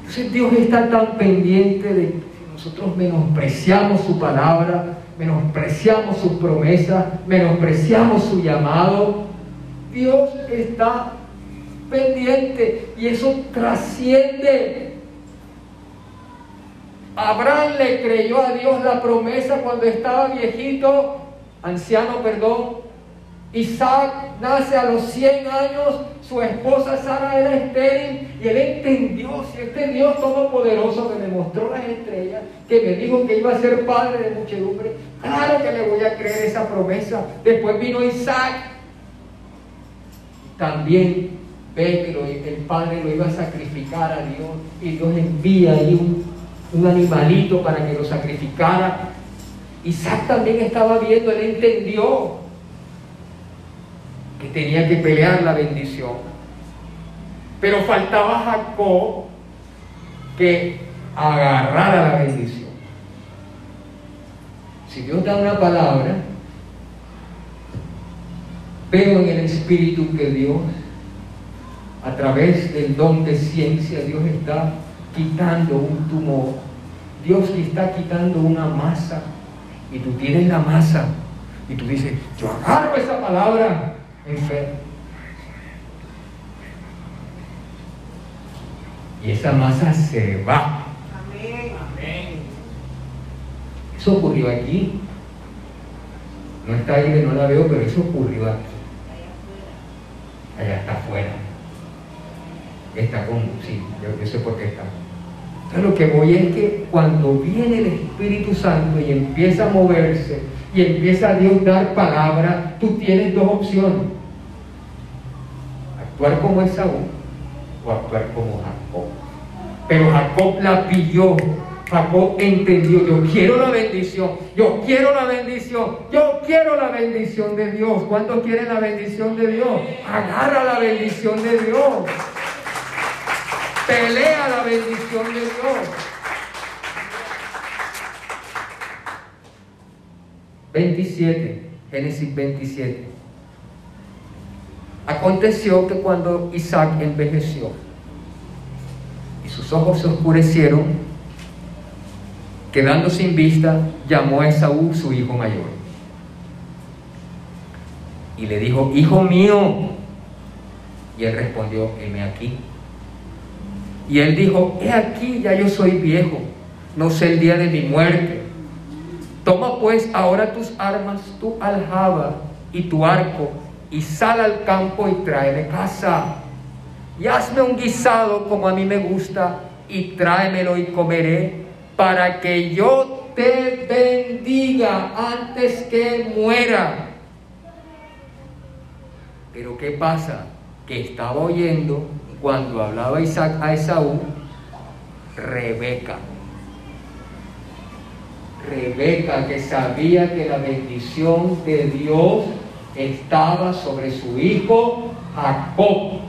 Entonces Dios está tan pendiente de que nosotros menospreciamos su palabra, menospreciamos su promesa, menospreciamos su llamado. Dios está pendiente y eso trasciende. Abraham le creyó a Dios la promesa cuando estaba viejito anciano, perdón, Isaac nace a los 100 años, su esposa Sara era estéril y él entendió, si este Dios todopoderoso que me mostró las estrellas, que me dijo que iba a ser padre de muchedumbre, claro que le voy a creer esa promesa. Después vino Isaac, también ve que el padre lo iba a sacrificar a Dios y Dios envía ahí un, un animalito para que lo sacrificara Isaac también estaba viendo, él entendió que tenía que pelear la bendición. Pero faltaba Jacob que agarrara la bendición. Si Dios da una palabra, veo en el Espíritu que Dios, a través del don de ciencia, Dios está quitando un tumor. Dios está quitando una masa y tú tienes la masa y tú dices, yo agarro esa palabra en fe. Y esa masa se va. Amén. Amén. Eso ocurrió aquí. No está ahí, no la veo, pero eso ocurrió aquí. Allá está afuera. Está con, sí, yo, yo sé por qué está lo que voy es que cuando viene el Espíritu Santo y empieza a moverse y empieza a Dios dar palabra, tú tienes dos opciones. Actuar como Esaú o actuar como Jacob. Pero Jacob la pilló. Jacob entendió, yo quiero la bendición, yo quiero la bendición, yo quiero la bendición de Dios. ¿Cuántos quieren la bendición de Dios? Agarra la bendición de Dios. Pelea la bendición de Dios. 27, Génesis 27. Aconteció que cuando Isaac envejeció y sus ojos se oscurecieron, quedando sin vista, llamó a Esaú su hijo mayor. Y le dijo, hijo mío. Y él respondió, heme aquí. Y él dijo, he aquí, ya yo soy viejo, no sé el día de mi muerte. Toma pues ahora tus armas, tu aljaba y tu arco, y sal al campo y tráeme casa. Y hazme un guisado como a mí me gusta, y tráemelo y comeré, para que yo te bendiga antes que muera. Pero ¿qué pasa? Que estaba oyendo cuando hablaba Isaac a Esaú, Rebeca. Rebeca que sabía que la bendición de Dios estaba sobre su hijo Jacob.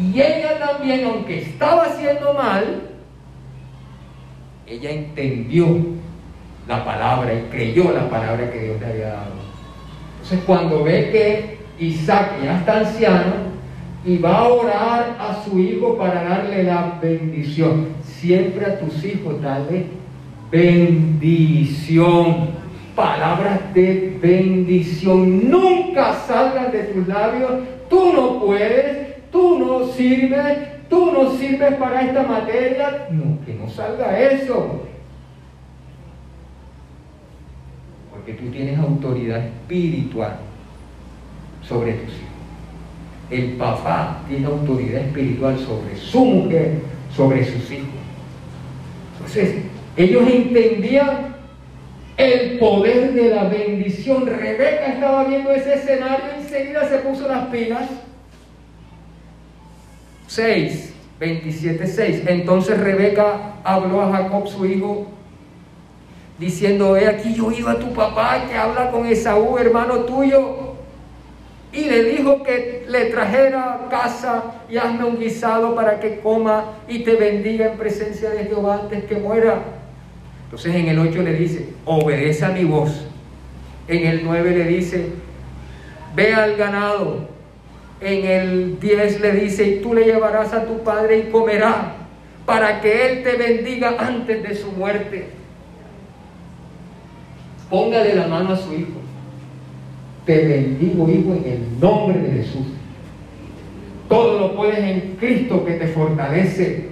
Y ella también, aunque estaba haciendo mal, ella entendió la palabra y creyó la palabra que Dios le había dado. Entonces cuando ve que Isaac ya está anciano y va a orar a su hijo para darle la bendición, siempre a tus hijos dale bendición, palabras de bendición, nunca salgan de tus labios, tú no puedes, tú no sirves, tú no sirves para esta materia, no, que no salga eso. Porque tú tienes autoridad espiritual sobre tus hijos. El papá tiene autoridad espiritual sobre su mujer, sobre sus hijos. Entonces, ellos entendían el poder de la bendición. Rebeca estaba viendo ese escenario y enseguida se puso las pilas 6, 27, 6. Entonces Rebeca habló a Jacob, su hijo, diciendo, he aquí yo iba a tu papá que habla con Esaú, hermano tuyo, y le dijo que le trajera casa y hazme un guisado para que coma y te bendiga en presencia de Jehová antes que muera. Entonces en el 8 le dice, obedece a mi voz. En el 9 le dice, ve al ganado en el 10 le dice, y tú le llevarás a tu padre y comerá, para que él te bendiga antes de su muerte. Póngale la mano a su hijo. Te bendigo, hijo, en el nombre de Jesús. Todo lo puedes en Cristo que te fortalece.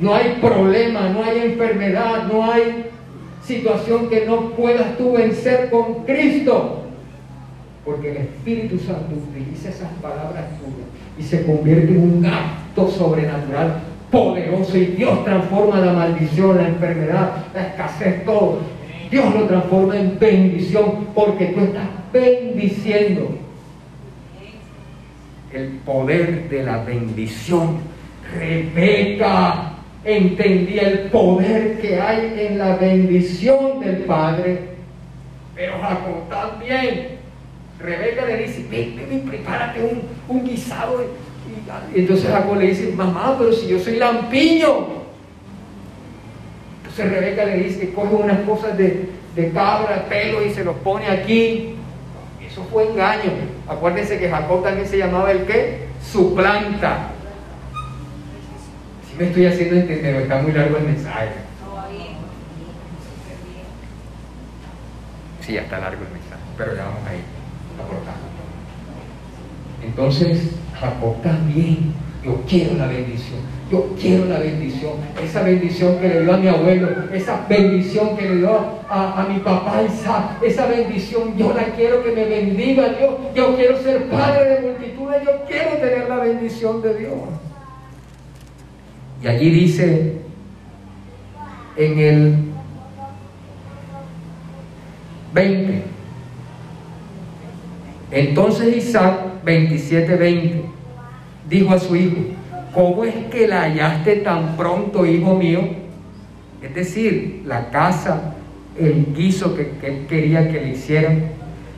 No hay problema, no hay enfermedad, no hay situación que no puedas tú vencer con Cristo porque el Espíritu Santo utiliza esas palabras tuyas y se convierte en un acto sobrenatural poderoso y Dios transforma la maldición, la enfermedad, la escasez, todo. Dios lo transforma en bendición porque tú estás bendiciendo. El poder de la bendición. Rebeca entendía el poder que hay en la bendición del Padre, pero Jacob también Rebeca le dice, ven, ven, prepárate un, un guisado. Y, entonces Jacob le dice, mamá, pero si yo soy lampiño. Entonces Rebeca le dice, coge unas cosas de, de cabra, pelo y se los pone aquí. Eso fue engaño. Acuérdense que Jacob también se llamaba el qué? Su planta. Si me estoy haciendo entender, está muy largo el mensaje. Sí, ya está largo el mensaje, pero ya vamos a ir. Entonces, Jacob también, yo quiero la bendición, yo quiero la bendición, esa bendición que le dio a mi abuelo, esa bendición que le dio a, mi papá Isaac, esa bendición yo la quiero que me bendiga Dios, yo quiero ser padre de multitudes, yo quiero tener la bendición de Dios. Y allí dice en el 20, entonces Isaac 27:20 dijo a su hijo, ¿cómo es que la hallaste tan pronto, hijo mío? Es decir, la casa, el guiso que, él quería que le hicieran.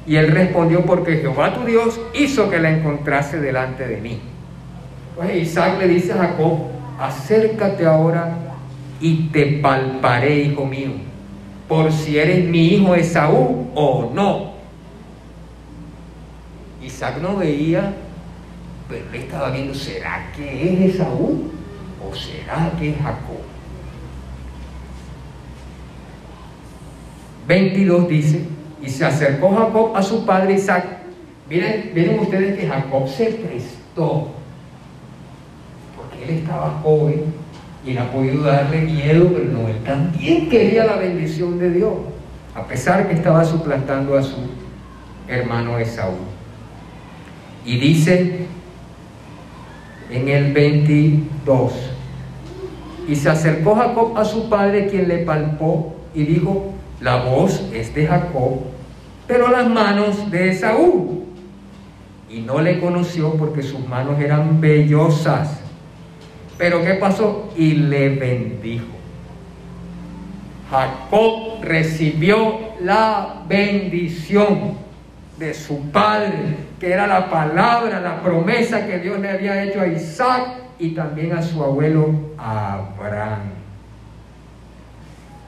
Y él respondió, porque Jehová tu Dios hizo que la encontrase delante de mí. Pues Isaac le dice a Jacob, acércate ahora y te palparé, hijo mío, por si eres mi hijo Esaú o no. Isaac no veía, estaba viendo, ¿será que es Esaú o será que es Jacob? 22 dice, y se acercó Jacob a su padre Isaac. Miren, ustedes que Jacob se prestó, porque él estaba joven y ha podido darle miedo, pero no, él también quería la bendición de Dios, a pesar que estaba suplantando a su hermano Esaú. Y dice en el 22, y se acercó Jacob a su padre, quien le palpó y dijo, la voz es de Jacob, pero las manos de Esaú. Y no le conoció porque sus manos eran vellosas. Pero ¿qué pasó? Y le bendijo. Jacob recibió la bendición de su padre, que era la palabra, la promesa que Dios le había hecho a Isaac y también a su abuelo Abraham.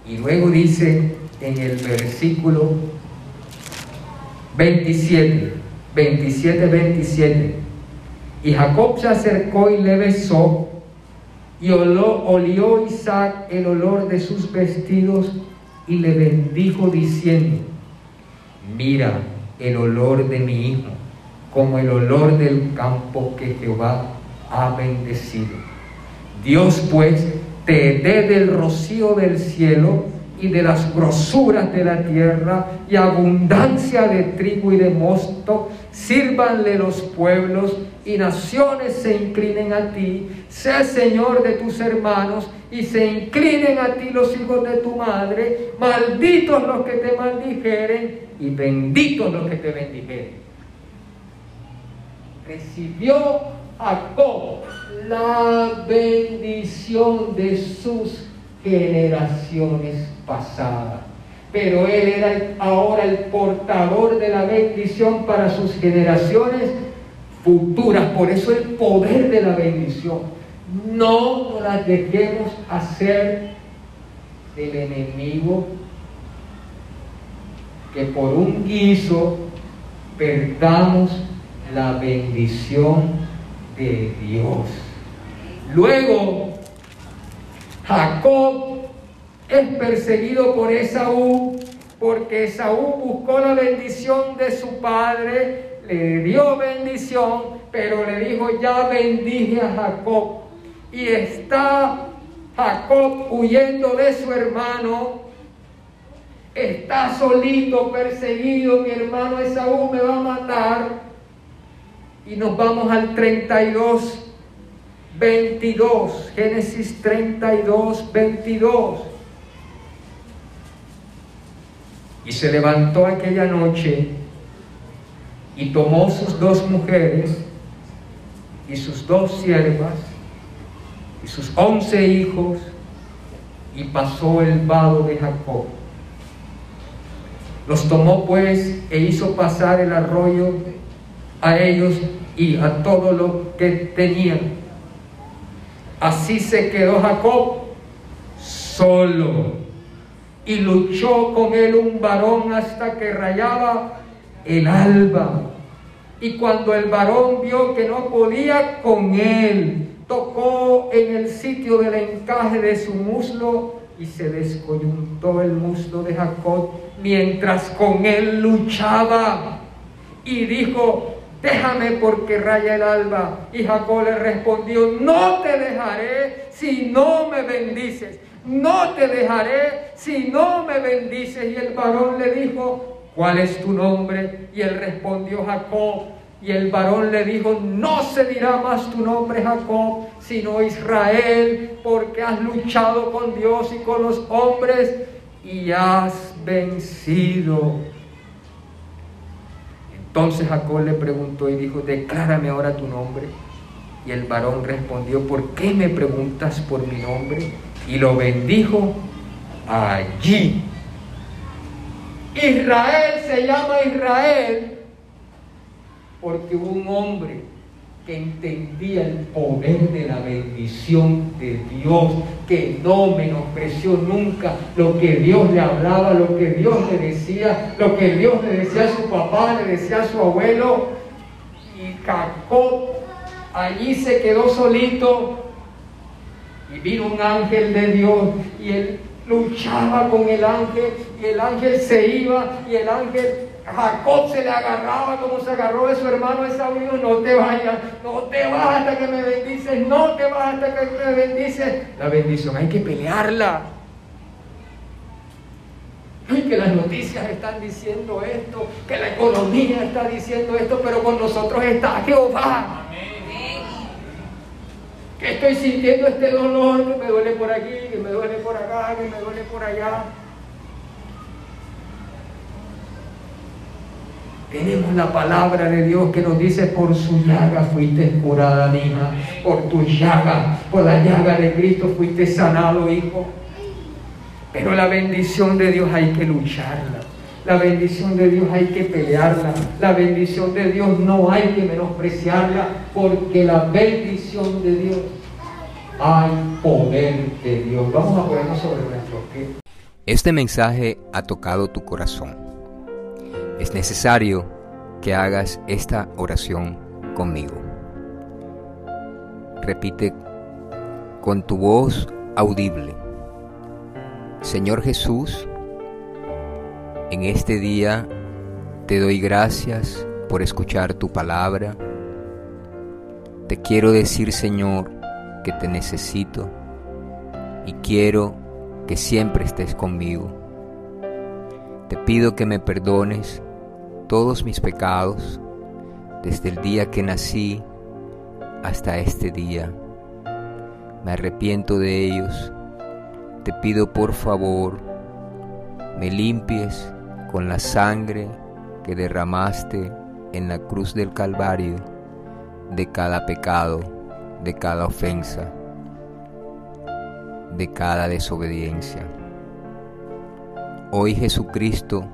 Y luego dice en el versículo 27, 27, 27, y Jacob se acercó y le besó y olió Isaac el olor de sus vestidos y le bendijo diciendo, mira el olor de mi hijo, como el olor del campo que Jehová ha bendecido. Dios pues te dé del rocío del cielo y de las grosuras de la tierra y abundancia de trigo y de mosto, sírvanle los pueblos y naciones se inclinen a ti, sé Señor de tus hermanos y se inclinen a ti los hijos de tu madre, malditos los que te maldijeren y benditos los que te bendijeren. Recibió Jacob la bendición de sus generaciones pasadas. Pero él era ahora el portador de la bendición para sus generaciones futuras. Por eso el poder de la bendición. No la dejemos hacer del enemigo que por un guiso perdamos la bendición de Dios. Luego Jacob es perseguido por Esaú porque Esaú buscó la bendición de su padre, le dio bendición, pero le dijo, ya bendije a Jacob. Y está Jacob huyendo de su hermano, está solito, perseguido, mi hermano Esaú me va a matar. Y nos vamos al 32 22, Génesis 32, 22. Y se levantó aquella noche y tomó sus dos mujeres y sus dos siervas y sus once hijos y pasó el vado de Jacob. Los tomó pues e hizo pasar el arroyo a ellos y a todo lo que tenían Así se quedó Jacob solo y luchó con él un varón hasta que rayaba el alba. Y cuando el varón vio que no podía con él, tocó en el sitio del encaje de su muslo y se descoyuntó el muslo de Jacob mientras con él luchaba. Y dijo, déjame porque raya el alba. Y Jacob le respondió, no te dejaré si no me bendices. No te dejaré si no me bendices. Y el varón le dijo, ¿cuál es tu nombre? Y él respondió, Jacob. Y el varón le dijo, no se dirá más tu nombre Jacob, sino Israel, porque has luchado con Dios y con los hombres y has vencido. Entonces Jacob le preguntó y dijo, declárame ahora tu nombre. Y el varón respondió, ¿por qué me preguntas por mi nombre? Y lo bendijo allí. Israel se llama Israel porque hubo un hombre que entendía el poder de la bendición de Dios, que no menospreció nunca lo que Dios le hablaba, lo que Dios le decía, lo que Dios le decía a su papá, le decía a su abuelo. Y Jacob allí se quedó solito y vino un ángel de Dios y él luchaba con el ángel y el ángel se iba y el ángel Jacob se le agarraba como se agarró de su hermano Esaú no te vayas, no te vas hasta que me bendices, no te vas hasta que me bendices. La bendición hay que pelearla. Y que las noticias están diciendo esto, que la economía está diciendo esto, pero con nosotros está Jehová. Estoy sintiendo este dolor, que me duele por aquí, que me duele por acá, que me duele por allá. Tenemos la palabra de Dios que nos dice, por su llaga fuiste curada, hija. Por tu llaga, por la llaga de Cristo fuiste sanado, hijo. Pero la bendición de Dios hay que lucharla. La bendición de Dios hay que pelearla. La bendición de Dios no hay que menospreciarla porque la bendición de Dios hay poder de Dios. Vamos a ponernos sobre nuestro pie. Este mensaje ha tocado tu corazón es necesario que hagas esta oración conmigo. Repite con tu voz audible. Señor Jesús, en este día te doy gracias por escuchar tu palabra. Te quiero decir, Señor, que te necesito y quiero que siempre estés conmigo. Te pido que me perdones todos mis pecados desde el día que nací hasta este día. Me arrepiento de ellos. Te pido por favor, me limpies con la sangre que derramaste en la cruz del Calvario de cada pecado, de cada ofensa, de cada desobediencia. Hoy Jesucristo,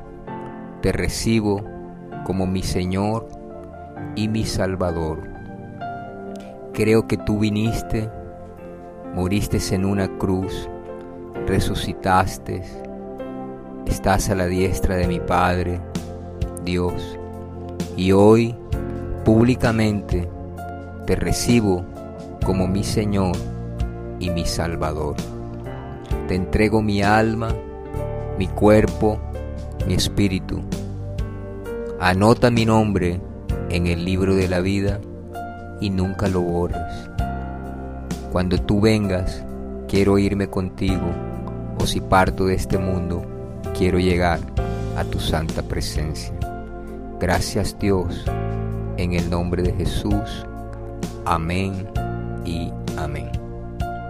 te recibo como mi Señor y mi Salvador. Creo que tú viniste, moriste en una cruz, resucitaste, estás a la diestra de mi Padre, Dios, y hoy públicamente te recibo como mi Señor y mi Salvador. Te entrego mi alma, mi cuerpo, mi espíritu Anota mi nombre en el libro de la vida y nunca lo borres. Cuando tú vengas, quiero irme contigo, o si parto de este mundo, quiero llegar a tu santa presencia. Gracias Dios, en el nombre de Jesús. Amén y amén.